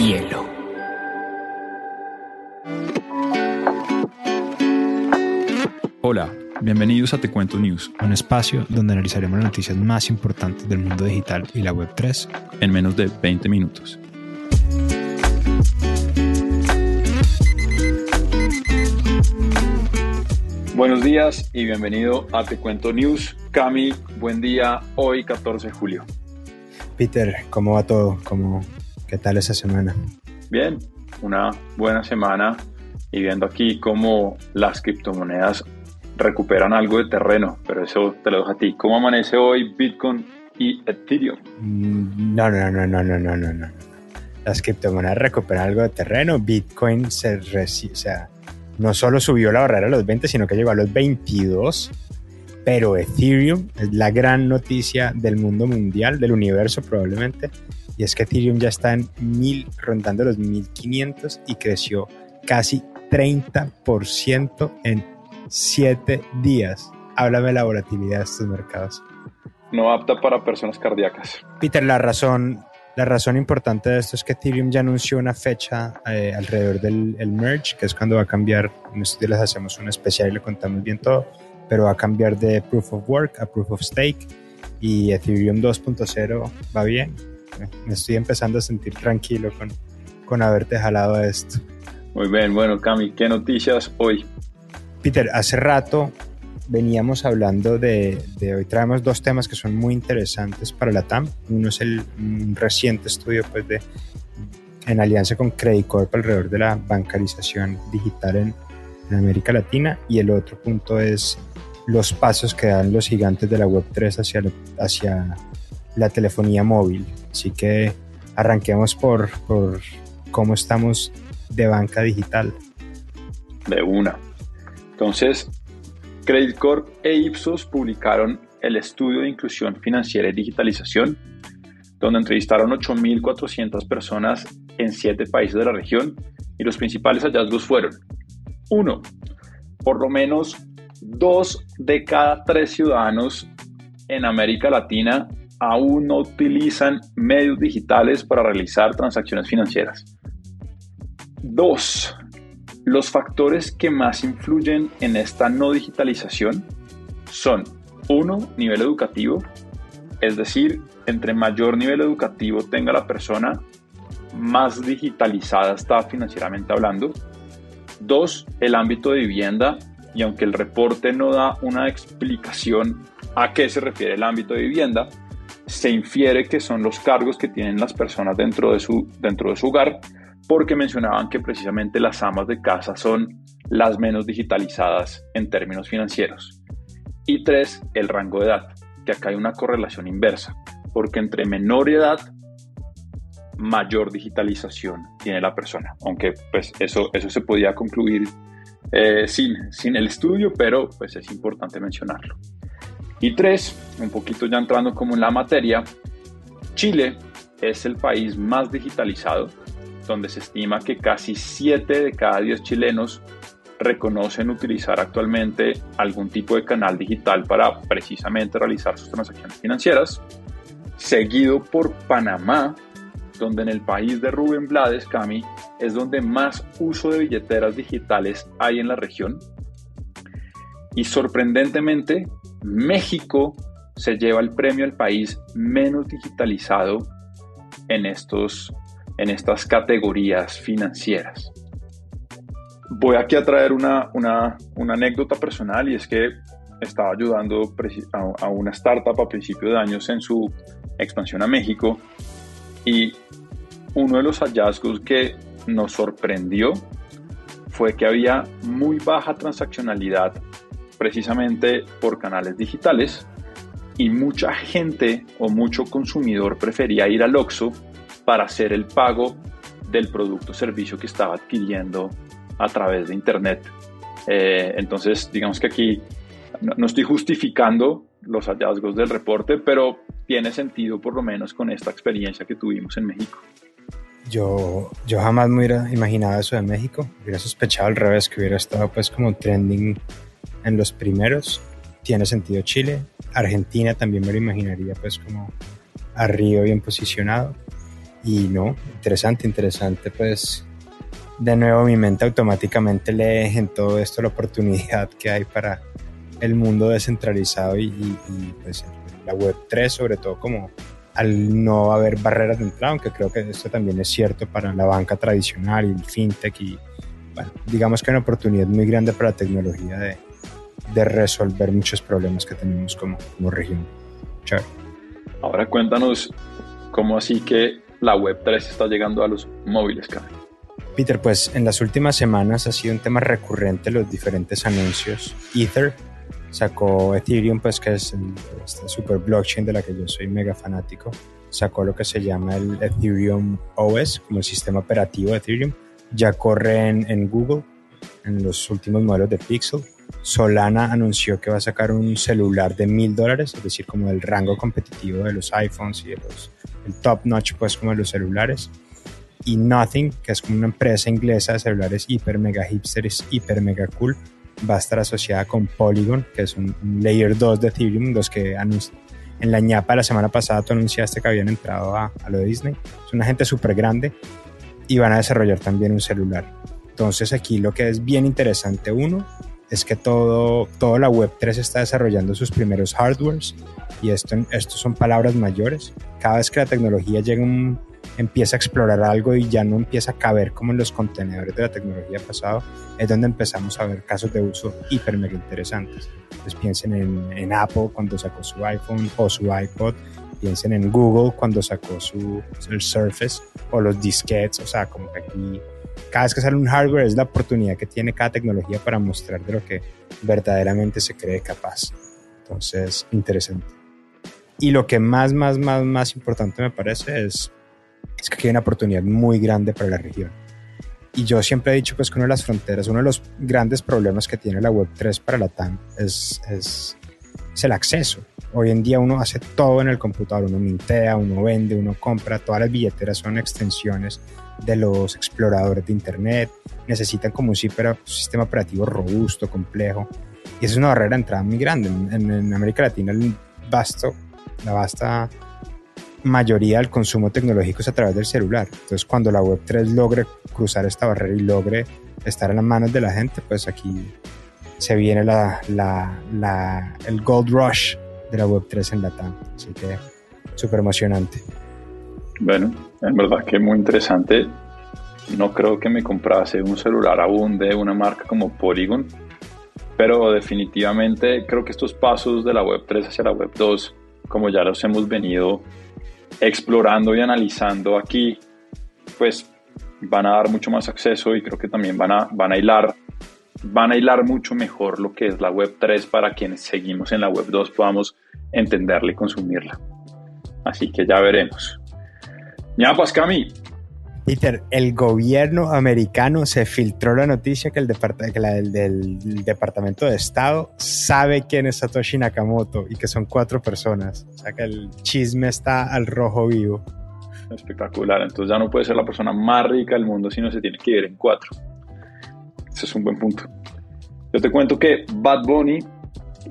hielo. Hola, bienvenidos a Te Cuento News, un espacio donde analizaremos las noticias más importantes del mundo digital y la Web3 en menos de 20 minutos. Buenos días y bienvenido a Te Cuento News. Cami, buen día, hoy 14 de julio. Peter, ¿cómo va todo? ¿Cómo, ¿Qué tal esa semana? Bien, una buena semana y viendo aquí cómo las criptomonedas recuperan algo de terreno, pero eso te lo dejo a ti. ¿Cómo amanece hoy Bitcoin y Ethereum? No, no, no, no, no, no, no, no. Las criptomonedas recuperan algo de terreno. Bitcoin se o sea, no solo subió la barrera a los 20, sino que llegó a los 22. Pero Ethereum es la gran noticia del mundo mundial, del universo probablemente. Y es que Ethereum ya está en mil, rondando los 1500 y creció casi 30% en 7 días. Háblame de la volatilidad de estos mercados. No apta para personas cardíacas. Peter, la razón, la razón importante de esto es que Ethereum ya anunció una fecha eh, alrededor del el merge, que es cuando va a cambiar. En estos días les hacemos un especial y le contamos bien todo, pero va a cambiar de Proof of Work a Proof of Stake y Ethereum 2.0 va bien. Me estoy empezando a sentir tranquilo con, con haberte jalado esto. Muy bien, bueno, Cami, ¿qué noticias hoy? Peter, hace rato veníamos hablando de, hoy traemos dos temas que son muy interesantes para la TAM. Uno es el reciente estudio pues, de, en alianza con Credit Corp alrededor de la bancarización digital en, América Latina y el otro punto es los pasos que dan los gigantes de la Web3 hacia, hacia la telefonía móvil. Así que arranquemos por, por cómo estamos de banca digital. De una. Entonces, Credit Corp e Ipsos publicaron el estudio de inclusión financiera y digitalización, donde entrevistaron 8.400 personas en siete países de la región y los principales hallazgos fueron, uno, por lo menos dos de cada tres ciudadanos en América Latina aún no utilizan medios digitales para realizar transacciones financieras. Dos, los factores que más influyen en esta no digitalización son, uno, nivel educativo, es decir, entre mayor nivel educativo tenga la persona, más digitalizada está financieramente hablando. Dos, el ámbito de vivienda, y aunque el reporte no da una explicación a qué se refiere el ámbito de vivienda, se infiere que son los cargos que tienen las personas dentro de su, dentro de su hogar porque mencionaban que precisamente las amas de casa son las menos digitalizadas en términos financieros. Y tres, el rango de edad, que acá hay una correlación inversa, porque entre menor edad, mayor digitalización tiene la persona, aunque pues eso, eso se podía concluir eh, sin, sin el estudio, pero pues es importante mencionarlo. Y tres, un poquito ya entrando como en la materia, Chile es el país más digitalizado donde se estima que casi 7 de cada 10 chilenos reconocen utilizar actualmente algún tipo de canal digital para precisamente realizar sus transacciones financieras, seguido por Panamá, donde en el país de Rubén Blades, Cami, es donde más uso de billeteras digitales hay en la región. Y sorprendentemente, México se lleva el premio al país menos digitalizado en estos en estas categorías financieras. Voy aquí a traer una, una, una anécdota personal y es que estaba ayudando a una startup a principio de años en su expansión a México y uno de los hallazgos que nos sorprendió fue que había muy baja transaccionalidad precisamente por canales digitales y mucha gente o mucho consumidor prefería ir al OXXO para hacer el pago del producto o servicio que estaba adquiriendo a través de Internet. Eh, entonces, digamos que aquí no, estoy justificando los hallazgos del reporte, pero tiene sentido por lo menos con esta experiencia que tuvimos en México. Yo, yo jamás me hubiera imaginado eso de México, hubiera sospechado al revés, que hubiera estado pues como trending en los primeros. Tiene sentido Chile, Argentina también me lo imaginaría pues como arriba bien posicionado. Y no, interesante, interesante, pues de nuevo mi mente automáticamente lee en todo esto la oportunidad que hay para el mundo descentralizado y, pues la web 3 sobre todo como al no haber barreras de entrada, aunque creo que esto también es cierto para la banca tradicional y el fintech y bueno, digamos que una oportunidad muy grande para la tecnología de, de resolver muchos problemas que tenemos como, como región. Chao. Ahora cuéntanos cómo así que la web 3 está llegando a los móviles, Carlos. Peter, pues en las últimas semanas ha sido un tema recurrente los diferentes anuncios. Ether sacó Ethereum, pues que es esta super blockchain de la que yo soy mega fanático. Sacó lo que se llama el Ethereum OS, como el sistema operativo de Ethereum. Ya corre en, Google, en los últimos modelos de Pixel. Solana anunció que va a sacar un celular de mil dólares, es decir, como el rango competitivo de los iPhones y de los, el top notch, pues como de los celulares y Nothing, que es como una empresa inglesa de celulares hiper mega hipsters, hiper mega cool, va a estar asociada con Polygon, que es un, layer 2 de Ethereum, los que en la ñapa la semana pasada tú anunciaste que habían entrado a, a lo de Disney. Es una gente súper grande y van a desarrollar también un celular. Entonces aquí lo que es bien interesante, uno, es que todo, toda la Web3 está desarrollando sus primeros hardwares y esto, esto son palabras mayores. Cada vez que la tecnología llega empieza a explorar algo y ya no empieza a caber como en los contenedores de la tecnología pasado, es donde empezamos a ver casos de uso hiper mega interesantes. Pues piensen en, Apple cuando sacó su iPhone o su iPod, piensen en Google cuando sacó su el Surface o los disquetes, o sea, como que aquí cada vez que sale un hardware es la oportunidad que tiene cada tecnología para mostrar de lo que verdaderamente se cree capaz. Entonces, interesante. Y lo que más, más, más, más importante me parece es es que aquí hay una oportunidad muy grande para la región. Y yo siempre he dicho pues que una de las fronteras, uno de los grandes problemas que tiene la Web3 para la TAM es, es, el acceso. Hoy en día uno hace todo en el computador, uno mintea, uno vende, uno compra, todas las billeteras son extensiones de los exploradores de Internet, necesitan como un sistema operativo robusto, complejo, y eso es una barrera de entrada muy grande. En, en América Latina el vasto, la vasta mayoría del consumo tecnológico es a través del celular. Entonces, cuando la Web3 logre cruzar esta barrera y logre estar en las manos de la gente, pues aquí se viene la, el gold rush de la Web3 en Latam. Así que súper emocionante. Bueno, en verdad que muy interesante. No creo que me comprase un celular aún de una marca como Polygon, pero definitivamente creo que estos pasos de la Web3 hacia la Web2, como ya los hemos venido explorando y analizando aquí, pues van a dar mucho más acceso y creo que también van a, van a hilar van a hilar mucho mejor lo que es la web 3 para quienes seguimos en la web 2 podamos entenderla y consumirla. Así que ya veremos. Ya, Pascami, Peter, el gobierno americano se filtró la noticia que el, del, Departamento de Estado sabe quién es Satoshi Nakamoto y que son cuatro personas. O sea que el chisme está al rojo vivo. Espectacular. Entonces ya no puede ser la persona más rica del mundo, sino se tiene que ir en cuatro. Ese es un buen punto. Yo te cuento que Bad Bunny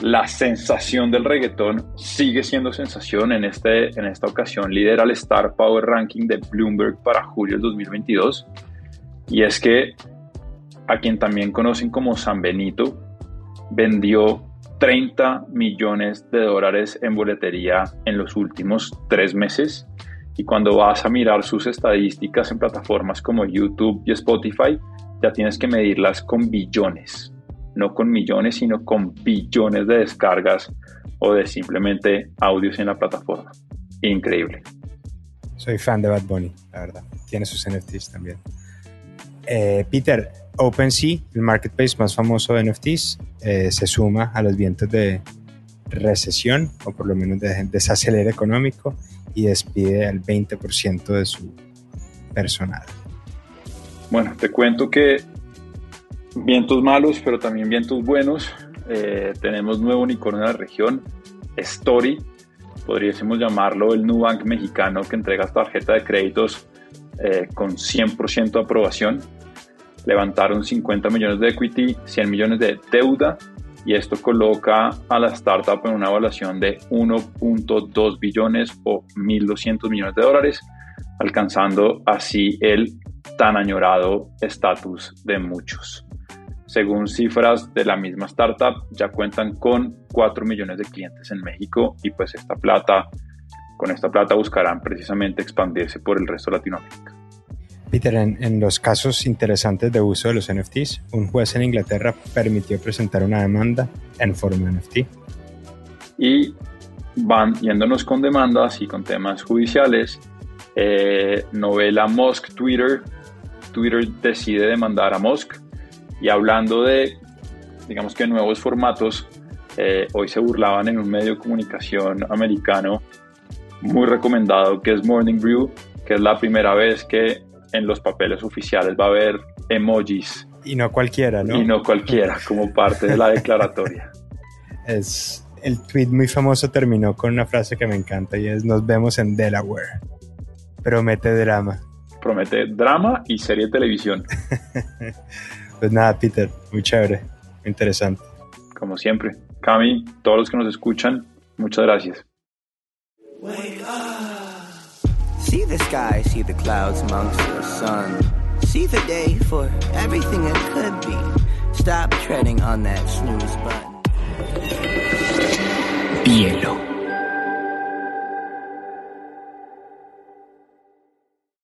la sensación del reggaetón sigue siendo sensación. En, este, en esta ocasión lidera el Star Power Ranking de Bloomberg para julio del 2022. Y es que a quien también conocen como San Benito, vendió 30 millones de dólares en boletería en los últimos tres meses. Y cuando vas a mirar sus estadísticas en plataformas como YouTube y Spotify, ya tienes que medirlas con billones no con millones, sino con billones de descargas o de simplemente audios en la plataforma. Increíble. Soy fan de Bad Bunny, la verdad. Tiene sus NFTs también. Eh, Peter, OpenSea, el marketplace más famoso de NFTs, eh, se suma a los vientos de recesión, o por lo menos de económico, y despide al 20% de su personal. Bueno, te cuento que vientos malos, pero también vientos buenos. Eh, tenemos nuevo unicornio en la región, Story, podríamos llamarlo el Nubank mexicano que entrega tarjeta de créditos eh, con 100% de aprobación. Levantaron 50 millones de equity, 100 millones de deuda y esto coloca a la startup en una evaluación de 1.2 billones o 1.200 millones de dólares. alcanzando así el tan añorado estatus de muchos. Según cifras de la misma startup, ya cuentan con 4 millones de clientes en México y pues esta plata, con esta plata buscarán precisamente expandirse por el resto de Latinoamérica. Peter, en, los casos interesantes de uso de los NFTs, un juez en Inglaterra permitió presentar una demanda en forma NFT. Y van yéndonos con demandas y con temas judiciales. Eh, novela Musk Twitter. Twitter decide demandar a Musk. Y hablando de, digamos que nuevos formatos, eh, hoy se burlaban en un medio de comunicación americano muy recomendado que es Morning Brew, que es la primera vez que en los papeles oficiales va a haber emojis. Y no cualquiera, ¿no? Y no cualquiera, como parte de la declaratoria. es el tweet muy famoso terminó con una frase que me encanta y es nos vemos en Delaware. Promete drama. Promete drama y serie de televisión. pues nada, Peter, muy chévere, muy interesante. Como siempre. Cami, todos los que nos escuchan, muchas gracias. See the sky, see the clouds amongst the sun. See the day for everything it could be. Stop treading on that snooze button. Hielo.